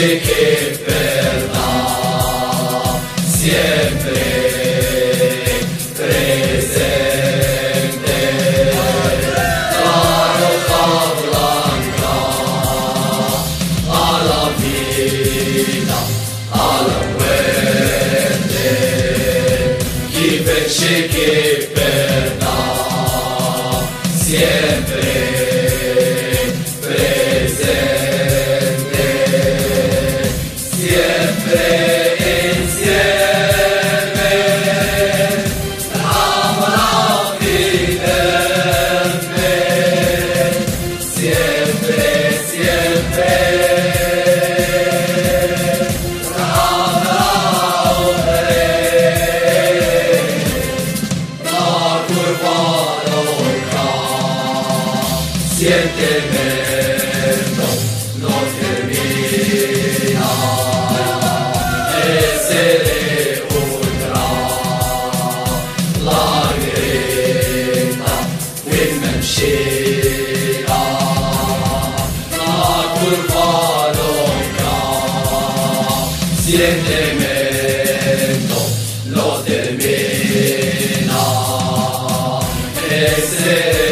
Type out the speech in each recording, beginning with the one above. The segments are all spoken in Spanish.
que verdad siempre presente. La blanca a la a la vento, no termina. Ese de otra la women shira. La curva loca vento, no termina. Ese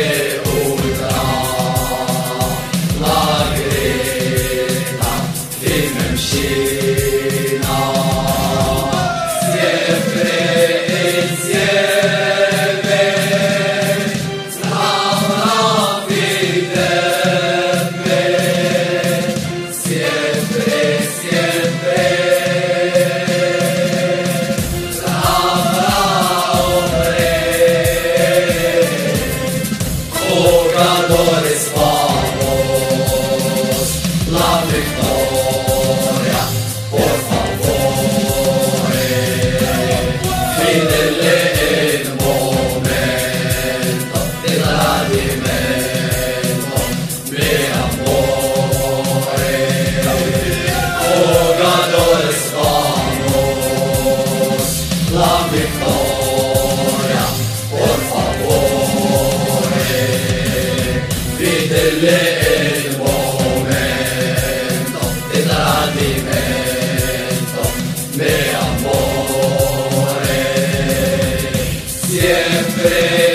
alimento de amores. Siempre.